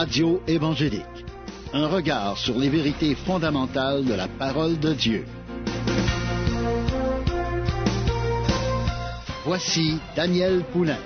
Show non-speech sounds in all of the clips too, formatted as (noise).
Radio évangélique. Un regard sur les vérités fondamentales de la parole de Dieu. Voici Daniel Poulain.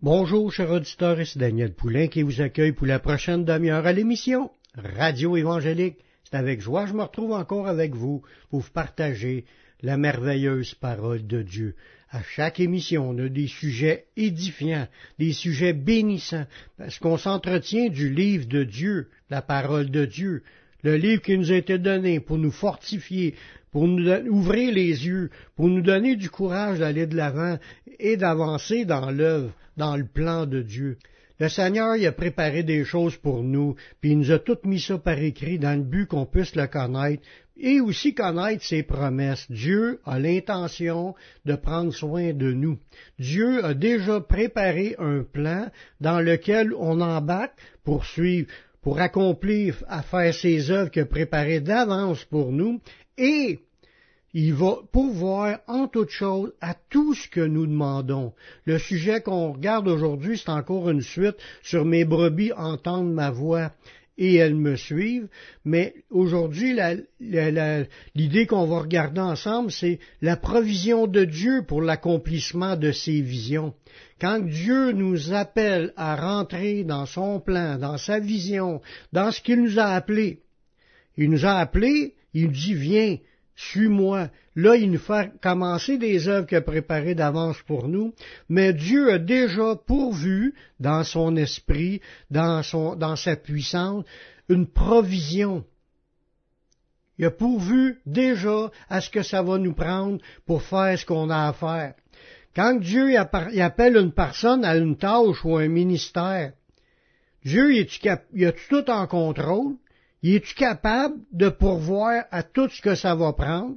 Bonjour, chers auditeurs, c'est Daniel Poulain qui vous accueille pour la prochaine demi-heure à l'émission Radio évangélique. C'est avec joie que je me retrouve encore avec vous pour vous partager la merveilleuse parole de Dieu. À chaque émission, on a des sujets édifiants, des sujets bénissants, parce qu'on s'entretient du livre de Dieu, la parole de Dieu, le livre qui nous a été donné pour nous fortifier, pour nous ouvrir les yeux, pour nous donner du courage d'aller de l'avant et d'avancer dans l'œuvre, dans le plan de Dieu. Le Seigneur il a préparé des choses pour nous, puis il nous a tout mis ça par écrit dans le but qu'on puisse le connaître, et aussi connaître ses promesses. Dieu a l'intention de prendre soin de nous. Dieu a déjà préparé un plan dans lequel on embarque pour suivre, pour accomplir, à faire ses œuvres a préparées d'avance pour nous, et il va pouvoir en toute chose à tout ce que nous demandons. Le sujet qu'on regarde aujourd'hui, c'est encore une suite sur mes brebis entendent ma voix et elles me suivent. Mais aujourd'hui, l'idée qu'on va regarder ensemble, c'est la provision de Dieu pour l'accomplissement de ses visions. Quand Dieu nous appelle à rentrer dans son plan, dans sa vision, dans ce qu'il nous a appelé, il nous a appelé, il dit viens, suis-moi. Là, il nous fait commencer des œuvres qu'il a préparées d'avance pour nous, mais Dieu a déjà pourvu dans son esprit, dans, sa puissance, une provision. Il a pourvu déjà à ce que ça va nous prendre pour faire ce qu'on a à faire. Quand Dieu appelle une personne à une tâche ou un ministère, Dieu, il a tout en contrôle? Es-tu capable de pourvoir à tout ce que ça va prendre?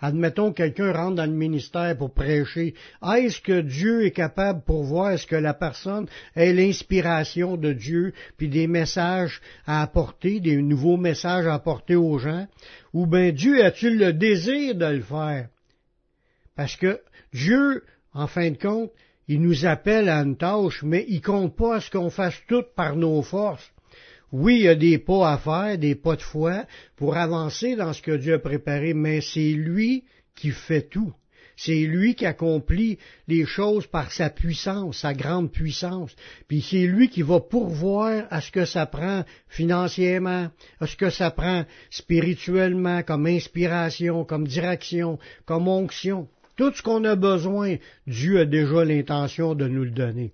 Admettons que quelqu'un rentre dans le ministère pour prêcher. Est-ce que Dieu est capable pour voir ce que la personne ait l'inspiration de Dieu, puis des messages à apporter, des nouveaux messages à apporter aux gens? Ou bien Dieu a-t-il le désir de le faire? Parce que Dieu, en fin de compte, il nous appelle à une tâche, mais il compte pas à ce qu'on fasse tout par nos forces. Oui, il y a des pas à faire, des pas de foi pour avancer dans ce que Dieu a préparé, mais c'est lui qui fait tout. C'est lui qui accomplit les choses par sa puissance, sa grande puissance. Puis c'est lui qui va pourvoir à ce que ça prend financièrement, à ce que ça prend spirituellement, comme inspiration, comme direction, comme onction. Tout ce qu'on a besoin, Dieu a déjà l'intention de nous le donner.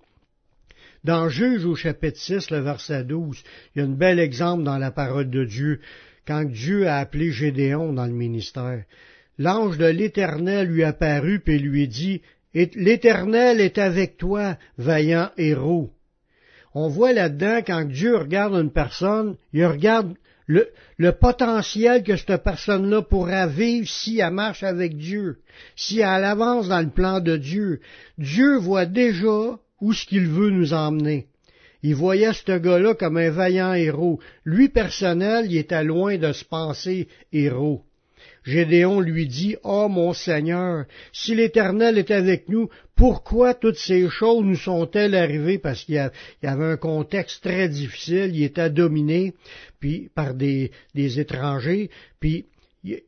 Dans Juge au chapitre 6, le verset 12, il y a un bel exemple dans la parole de Dieu, quand Dieu a appelé Gédéon dans le ministère. L'ange de l'Éternel lui apparut et lui dit, L'Éternel est avec toi, vaillant héros. On voit là-dedans, quand Dieu regarde une personne, il regarde le, potentiel que cette personne-là pourra vivre si elle marche avec Dieu, si elle avance dans le plan de Dieu. Dieu voit déjà où ce qu'il veut nous emmener. Il voyait ce gars-là comme un vaillant héros. Lui personnel, il était loin de se penser héros. Gédéon lui dit, Oh mon Seigneur, si l'Éternel est avec nous, pourquoi toutes ces choses nous sont-elles arrivées? Parce qu'il y avait un contexte très difficile, il était dominé puis, par des, étrangers, puis il,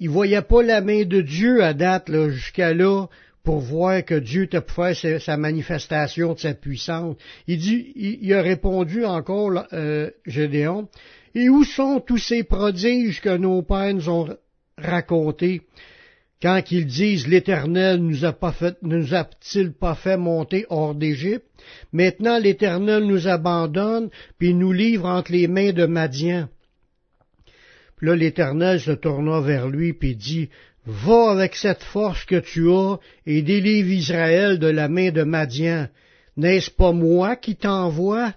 il voyait pas la main de Dieu à date jusqu'à là pour voir que Dieu t'a fait sa, manifestation de sa puissance. Il dit, il, a répondu encore, euh, Gédéon, et où sont tous ces prodiges que nos pères nous ont racontés? Quand ils disent l'Éternel nous a pas fait, nous a-t-il pas fait monter hors d'Égypte? Maintenant l'Éternel nous abandonne, puis nous livre entre les mains de Madian. Puis là, l'Éternel se tourna vers lui, puis dit, Va avec cette force que tu as et délivre Israël de la main de Madian. N'est-ce pas moi qui t'envoie?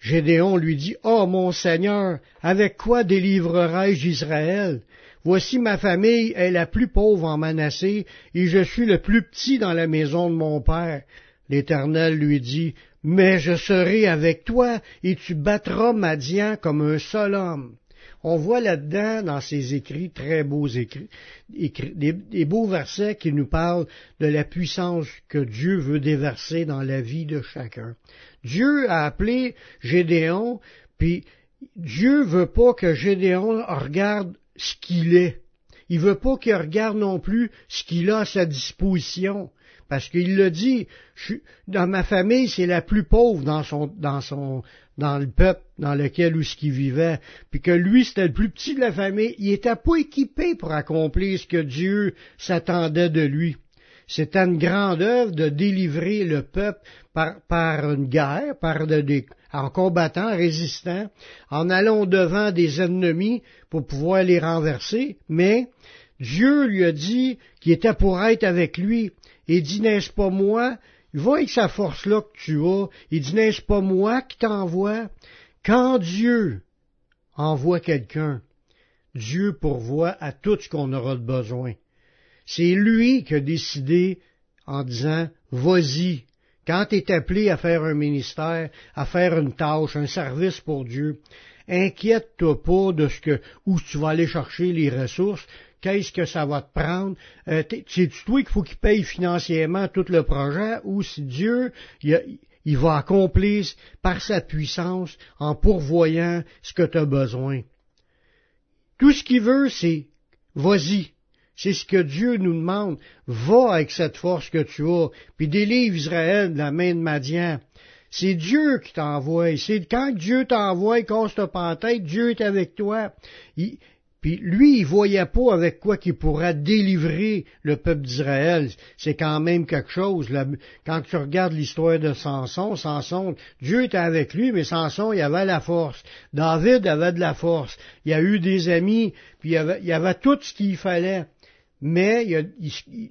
Gédéon lui dit, Oh mon Seigneur, avec quoi délivrerai-je Israël? Voici ma famille est la plus pauvre en Manassé, et je suis le plus petit dans la maison de mon père. L'Éternel lui dit, Mais je serai avec toi, et tu battras Madian comme un seul homme. On voit là-dedans, dans ses écrits, très beaux écrits, des, beaux versets qui nous parlent de la puissance que Dieu veut déverser dans la vie de chacun. Dieu a appelé Gédéon, puis Dieu veut pas que Gédéon regarde ce qu'il est. Il veut pas qu'il regarde non plus ce qu'il a à sa disposition. Parce qu'il le dit, dans ma famille, c'est la plus pauvre dans son, dans son, dans le peuple dans lequel où ce qu'il vivait, puis que lui c'était le plus petit de la famille, il était pas équipé pour accomplir ce que Dieu s'attendait de lui. C'était une grande œuvre de délivrer le peuple par, par une guerre, par de, en combattant, en résistant, en allant devant des ennemis pour pouvoir les renverser, mais Dieu lui a dit qu'il était pour être avec lui, et dit, n'est-ce pas moi? Il va avec sa force-là que tu as. Il dit, n'est-ce pas moi qui t'envoie? Quand Dieu envoie quelqu'un, Dieu pourvoit à tout ce qu'on aura de besoin. C'est lui qui a décidé en disant, vas-y, quand tu es appelé à faire un ministère, à faire une tâche, un service pour Dieu, inquiète-toi pas de ce que, où tu vas aller chercher les ressources, qu'est-ce que ça va te prendre? Euh, c'est toi qu'il faut qu'il paye financièrement tout le projet ou si Dieu il, va accomplir par sa puissance en pourvoyant ce que tu as besoin? Tout ce qu'il veut, c'est vas-y. C'est ce que Dieu nous demande. Va avec cette force que tu as, puis délivre Israël de la main de Madian. C'est Dieu qui t'envoie. C'est quand Dieu t'envoie, casse pas en tête, Dieu est avec toi. Puis lui, il voyait pas avec quoi qu'il pourrait délivrer le peuple d'Israël. C'est quand même quelque chose. Quand tu regardes l'histoire de Samson, Samson, Dieu était avec lui, mais Samson, il avait la force. David avait de la force. Il y a eu des amis, puis il y avait, avait tout ce qu'il fallait. Mais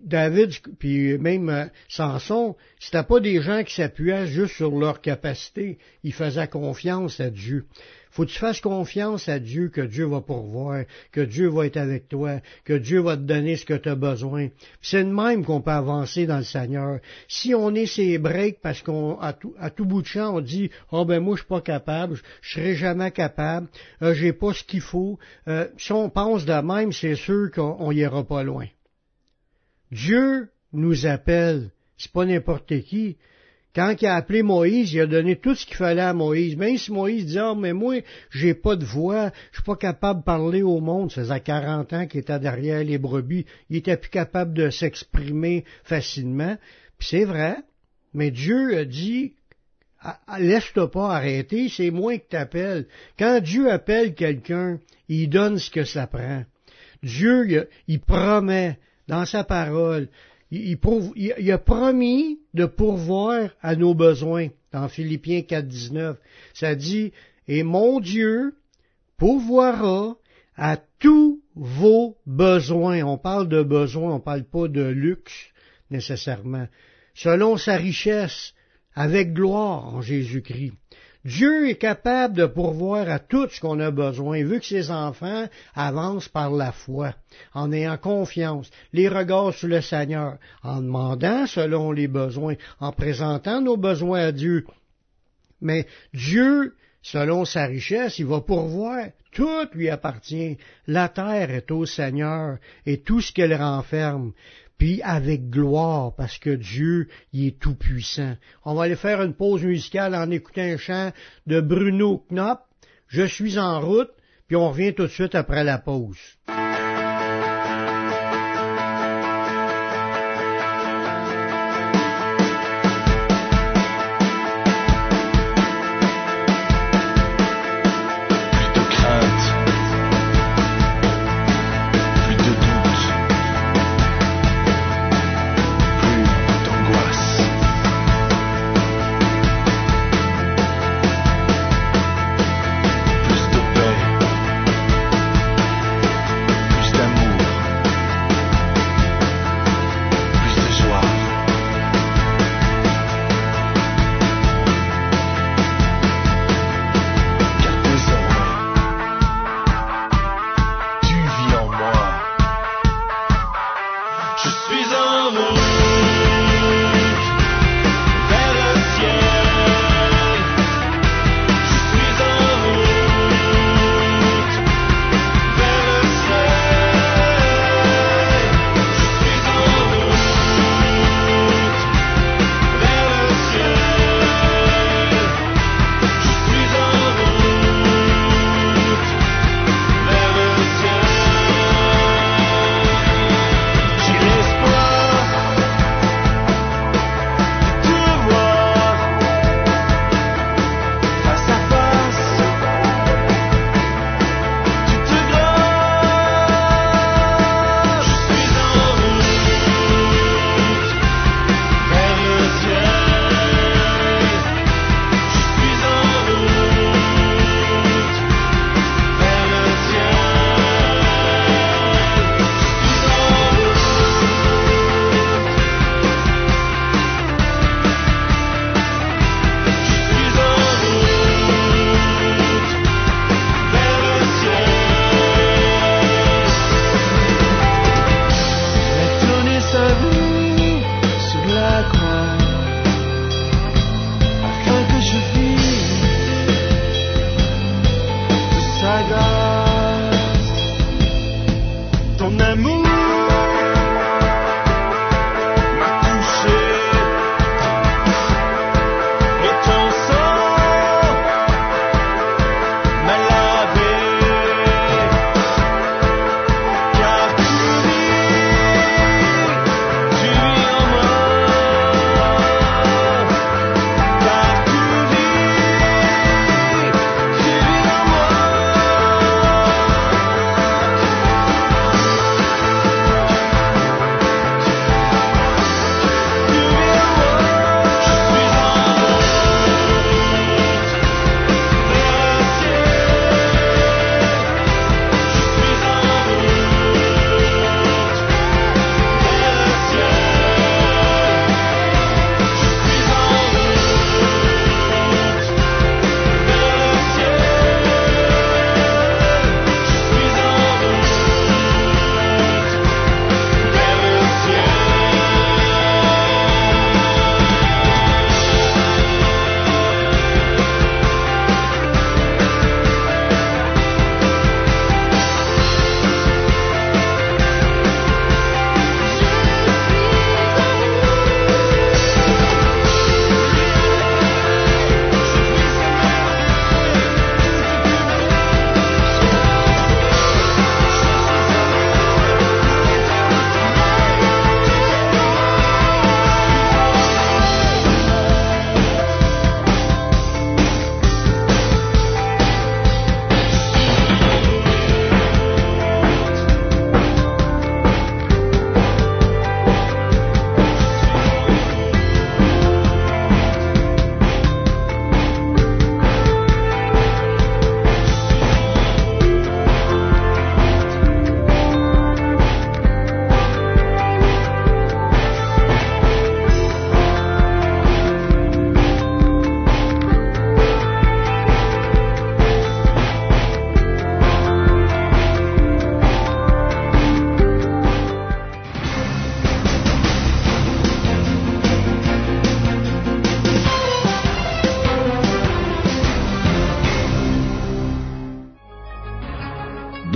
David, puis même euh, Samson, c'était pas des gens qui s'appuyaient juste sur leur capacité. Ils faisaient confiance à Dieu faut que tu fasses confiance à Dieu que Dieu va pourvoir, que Dieu va être avec toi, que Dieu va te donner ce que tu as besoin. C'est de même qu'on peut avancer dans le Seigneur. Si on est ses breaks parce qu'on à tout, bout de champ on dit oh ben moi je suis pas capable, je, serai jamais capable, euh, j'ai pas ce qu'il faut. Euh, si on pense de même, c'est sûr qu'on ira pas loin. Dieu nous appelle, c'est pas n'importe qui. Quand il a appelé Moïse, il a donné tout ce qu'il fallait à Moïse. Même si Moïse dit, ah, mais moi, j'ai pas de voix, je suis pas capable de parler au monde. Ça faisait 40 ans qu'il était derrière les brebis. Il était plus capable de s'exprimer facilement. Puis c'est vrai. Mais Dieu a dit, ah, ah, laisse-toi pas arrêter, c'est moi qui t'appelle. Quand Dieu appelle quelqu'un, il donne ce que ça prend. Dieu, il promet dans sa parole, il, a promis de pourvoir à nos besoins. Dans Philippiens 4.19, ça dit, et mon Dieu pourvoira à tous vos besoins. On parle de besoins, on ne parle pas de luxe nécessairement. Selon sa richesse, avec gloire en Jésus-Christ. Dieu est capable de pourvoir à tout ce qu'on a besoin, vu que ses enfants avancent par la foi, en ayant confiance, les regards sur le Seigneur, en demandant selon les besoins, en présentant nos besoins à Dieu. Mais Dieu, selon sa richesse, il va pourvoir. Tout lui appartient. La terre est au Seigneur et tout ce qu'elle renferme puis avec gloire, parce que Dieu y est tout puissant. On va aller faire une pause musicale en écoutant un chant de Bruno Knopp. Je suis en route, puis on revient tout de suite après la pause.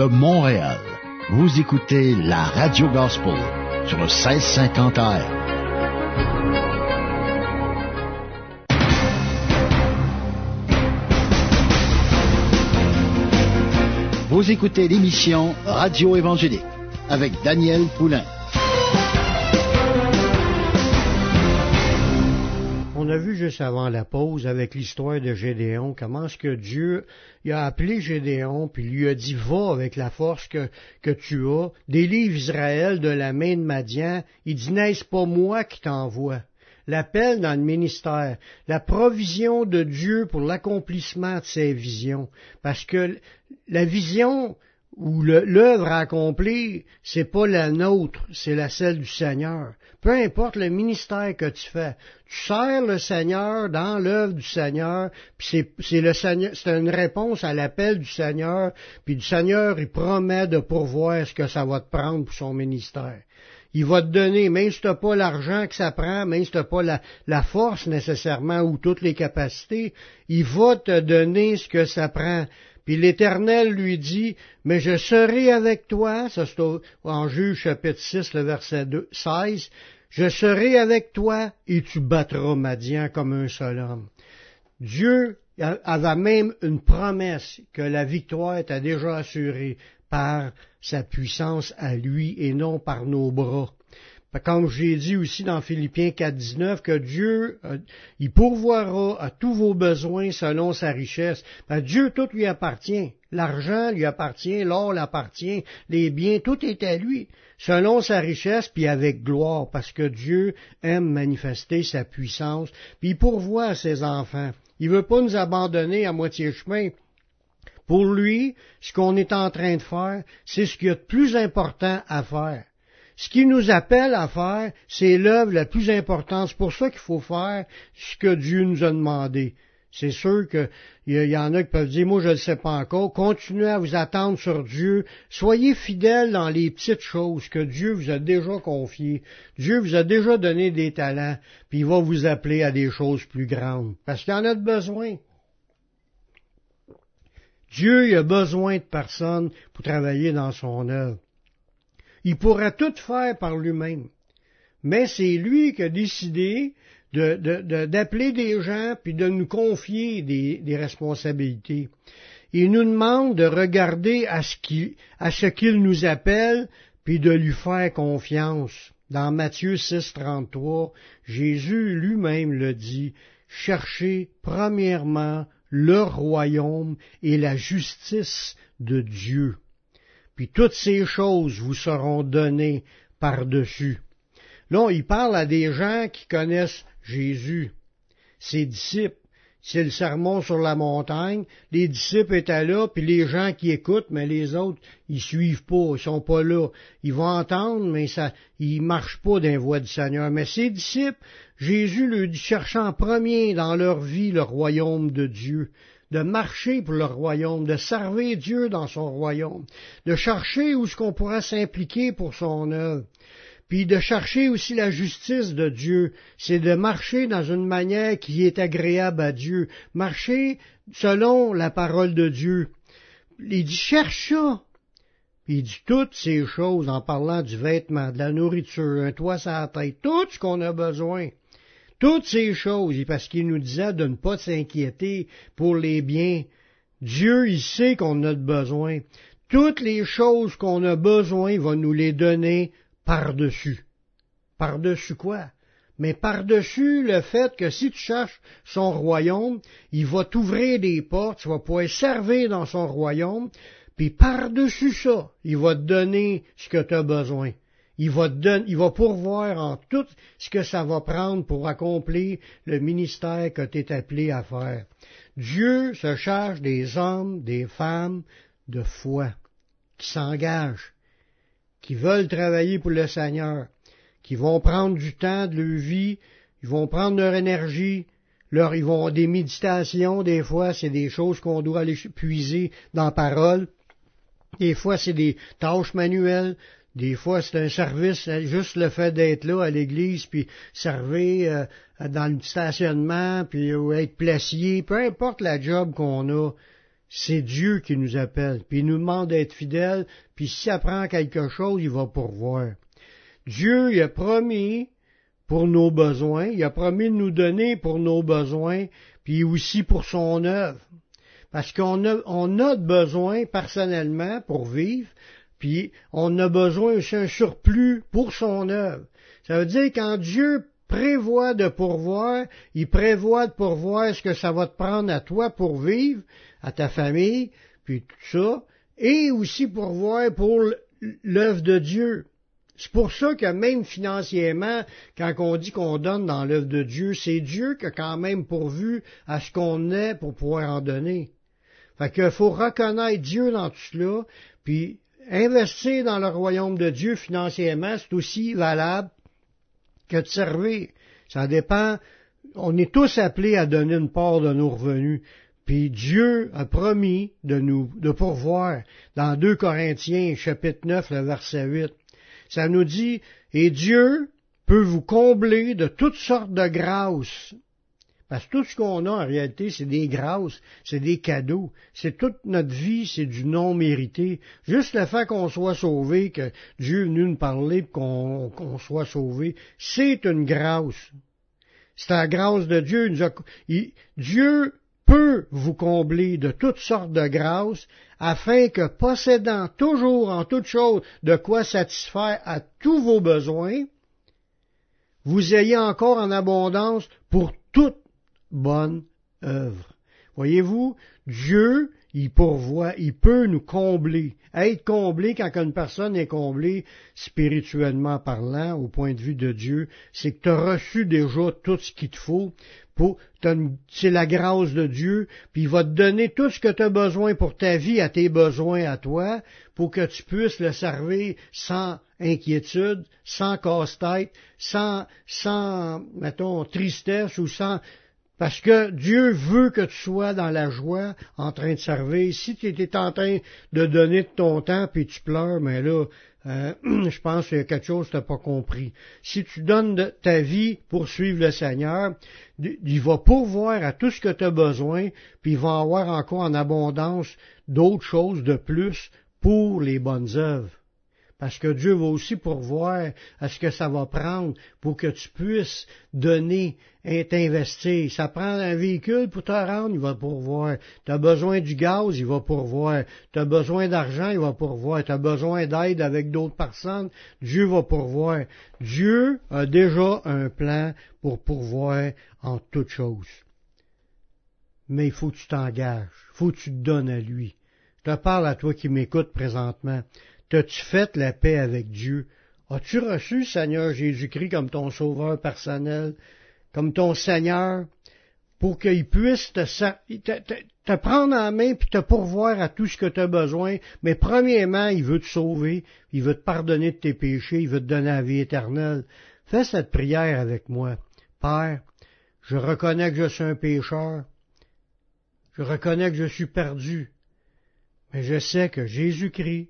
Montréal. Vous écoutez la Radio Gospel sur le 1650 AM. Vous écoutez l'émission Radio Évangélique avec Daniel Poulain. Vu juste avant la pause avec l'histoire de Gédéon comment est-ce que Dieu a appelé Gédéon puis lui a dit va avec la force que, que tu as, délivre Israël de la main de Madian. Il dit n'est-ce pas moi qui t'envoie? L'appel dans le ministère, la provision de Dieu pour l'accomplissement de ses visions. Parce que la vision ou l'œuvre à accomplir, c'est pas la nôtre, c'est la celle du Seigneur. Peu importe le ministère que tu fais, tu sers le Seigneur dans l'œuvre du Seigneur, puis c'est le Seigneur, c'est une réponse à l'appel du Seigneur, puis le Seigneur il promet de pourvoir ce que ça va te prendre pour son ministère. Il va te donner, même si tu pas l'argent que ça prend, même si tu pas la, la, force nécessairement ou toutes les capacités, il va te donner ce que ça prend. Puis l'Éternel lui dit, mais je serai avec toi, ça c'est en Juge chapitre 6, le verset 2, 16, je serai avec toi et tu battras Madian comme un seul homme. Dieu avait même une promesse que la victoire était déjà assurée par sa puissance à lui et non par nos bras. Comme j'ai dit aussi dans Philippiens 4.19, que Dieu, euh, il pourvoira à tous vos besoins selon sa richesse. Ben, Dieu, tout lui appartient. L'argent lui appartient, l'or l'appartient, les biens, tout est à lui, selon sa richesse, puis avec gloire, parce que Dieu aime manifester sa puissance, puis il pourvoit à ses enfants. Il veut pas nous abandonner à moitié chemin. Pour lui, ce qu'on est en train de faire, c'est ce qu'il y a de plus important à faire. Ce qui nous appelle à faire, c'est l'œuvre la plus importante. C'est pour ça qu'il faut faire ce que Dieu nous a demandé. C'est sûr qu'il y, en a qui peuvent dire, moi je ne le sais pas encore, continuez à vous attendre sur Dieu, soyez fidèles dans les petites choses que Dieu vous a déjà confiées. Dieu vous a déjà donné des talents, puis il va vous appeler à des choses plus grandes, parce qu'il en a besoin. Dieu a besoin de personnes pour travailler dans son œuvre. Il pourrait tout faire par lui-même. Mais c'est lui qui a décidé d'appeler des gens puis de nous confier des, responsabilités. Il nous demande de regarder à ce qu'il nous appelle puis de lui faire confiance. Dans Matthieu 6, 33, Jésus lui-même le dit, cherchez premièrement le royaume et la justice de Dieu. Puis toutes ces choses vous seront données par-dessus. Là, il parle à des gens qui connaissent Jésus, ses disciples. C'est le sermon sur la montagne. Les disciples étaient là, puis les gens qui écoutent, mais les autres, ils suivent pas, ils sont pas là. Ils vont entendre, mais ça, ils marchent pas d'un voie du Seigneur. Mais ces disciples, Jésus leur dit, cherchant premier dans leur vie le royaume de Dieu de marcher pour le royaume, de servir Dieu dans son royaume, de chercher où ce qu'on pourra s'impliquer pour son œuvre puis de chercher aussi la justice de Dieu, c'est de marcher dans une manière qui est agréable à Dieu, marcher selon la parole de Dieu. Il dit cherche ça. Il dit toutes ces choses en parlant du vêtement, de la nourriture, un toit sur la tête, tout ce qu'on a besoin. Toutes ces choses, parce qu'il nous disait de ne pas s'inquiéter pour les biens. Dieu, il sait qu'on a besoin. Toutes les choses qu'on a besoin, il va nous les donner par-dessus. Par-dessus quoi? Mais par-dessus le fait que si tu cherches son royaume, il va t'ouvrir des portes, tu vas pouvoir servir dans son royaume, puis par-dessus ça, il va te donner ce que tu as besoin. Il va, pourvoir en tout ce que ça va prendre pour accomplir le ministère que tu es appelé à faire. Dieu se charge des hommes, des femmes de foi qui s'engagent qui veulent travailler pour le Seigneur, qui vont prendre du temps de leur vie, ils vont prendre leur énergie, leur, ils vont des méditations, des fois c'est des choses qu'on doit aller puiser dans la parole, des fois c'est des tâches manuelles, des fois c'est un service, juste le fait d'être là à l'église, puis servir euh, dans le stationnement, puis être placier, peu importe la job qu'on a, c'est Dieu qui nous appelle, puis il nous demande d'être fidèles, puis si ça prend quelque chose, il va pourvoir. Dieu il a promis pour nos besoins, il a promis de nous donner pour nos besoins, puis aussi pour son œuvre. Parce qu'on a, on a besoin personnellement pour vivre, puis on a besoin aussi un surplus pour son œuvre. Ça veut dire quand Dieu prévoit de pourvoir, il prévoit de pourvoir ce que ça va te prendre à toi pour vivre, à ta famille, puis tout ça, et aussi pourvoir pour l'œuvre de Dieu. C'est pour ça que même financièrement, quand on dit qu'on donne dans l'œuvre de Dieu, c'est Dieu qui a quand même pourvu à ce qu'on est pour pouvoir en donner. Fait qu'il faut reconnaître Dieu dans tout cela, puis investir dans le royaume de Dieu financièrement, c'est aussi valable que de servir. Ça dépend. On est tous appelés à donner une part de nos revenus. Puis Dieu a promis de nous de pourvoir dans 2 Corinthiens chapitre 9 le verset 8. Ça nous dit et Dieu peut vous combler de toutes sortes de grâces. Parce que tout ce qu'on a en réalité, c'est des grâces, c'est des cadeaux, c'est toute notre vie, c'est du non mérité. Juste le fait qu'on soit sauvé, que Dieu est venu nous parler, qu'on soit sauvé, c'est une grâce. C'est la grâce de Dieu. Dieu peut vous combler de toutes sortes de grâces, afin que, possédant toujours en toutes choses de quoi satisfaire à tous vos besoins, vous ayez encore en abondance pour toute bonne œuvre. Voyez-vous, Dieu, il pourvoit, il peut nous combler. Être comblé, quand une personne est comblée, spirituellement parlant, au point de vue de Dieu, c'est que tu as reçu déjà tout ce qu'il te faut. Pour, c'est la grâce de Dieu, puis il va te donner tout ce que tu as besoin pour ta vie, à tes besoins à toi, pour que tu puisses le servir sans inquiétude, sans casse-tête, sans, sans, mettons, tristesse ou sans, parce que Dieu veut que tu sois dans la joie, en train de servir. Si tu étais en train de donner ton temps, puis tu pleures, mais là, euh, (clears throat) je pense qu'il y a quelque chose que tu n'as pas compris. Si tu donnes ta vie pour suivre le Seigneur, il va pourvoir à tout ce que tu as besoin, puis il va avoir encore en abondance d'autres choses de plus pour les bonnes œuvres. Parce que Dieu va aussi pourvoir à ce que ça va prendre pour que tu puisses donner et t'investir. Ça prend un véhicule pour te rendre, il va pourvoir. Tu as besoin du gaz, il va pourvoir. Tu as besoin d'argent, il va pourvoir. Tu as besoin d'aide avec d'autres personnes, Dieu va pourvoir. Dieu a déjà un plan pour pourvoir en toutes choses. Mais il faut que tu t'engages, il faut que tu te donnes à lui. Je te parle à toi qui m'écoutes présentement. T'as-tu fait la paix avec Dieu? As-tu reçu Seigneur Jésus-Christ comme ton sauveur personnel, comme ton Seigneur, pour qu'il puisse te, te, prendre en main puis te pourvoir à tout ce que tu as besoin, mais premièrement, il veut te sauver, il veut te pardonner de tes péchés, il veut te donner la vie éternelle. Fais cette prière avec moi. Père, je reconnais que je suis un pécheur, je reconnais que je suis perdu, mais je sais que Jésus-Christ,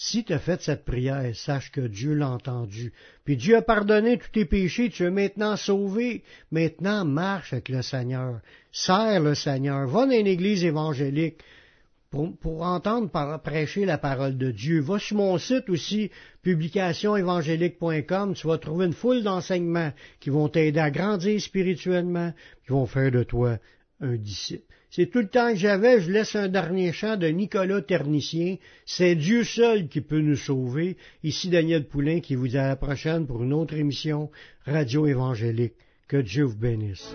Si tu as fait cette prière, sache que Dieu l'a entendu. Puis Dieu a pardonné tous tes péchés, tu es maintenant sauvé. Maintenant, marche avec le Seigneur. Sers le Seigneur. Va dans une église évangélique pour, entendre prêcher la parole de Dieu. Va sur mon site aussi, publicationévangélique.com. Tu vas trouver une foule d'enseignements qui vont t'aider à grandir spirituellement, qui vont faire de toi un disciple. C'est tout le temps que j'avais, je laisse un dernier chant de Nicolas Ternicien. C'est Dieu seul qui peut nous sauver. Ici Daniel Poulain qui vous dit à la prochaine pour une autre émission Radio Évangélique. Que Dieu vous bénisse.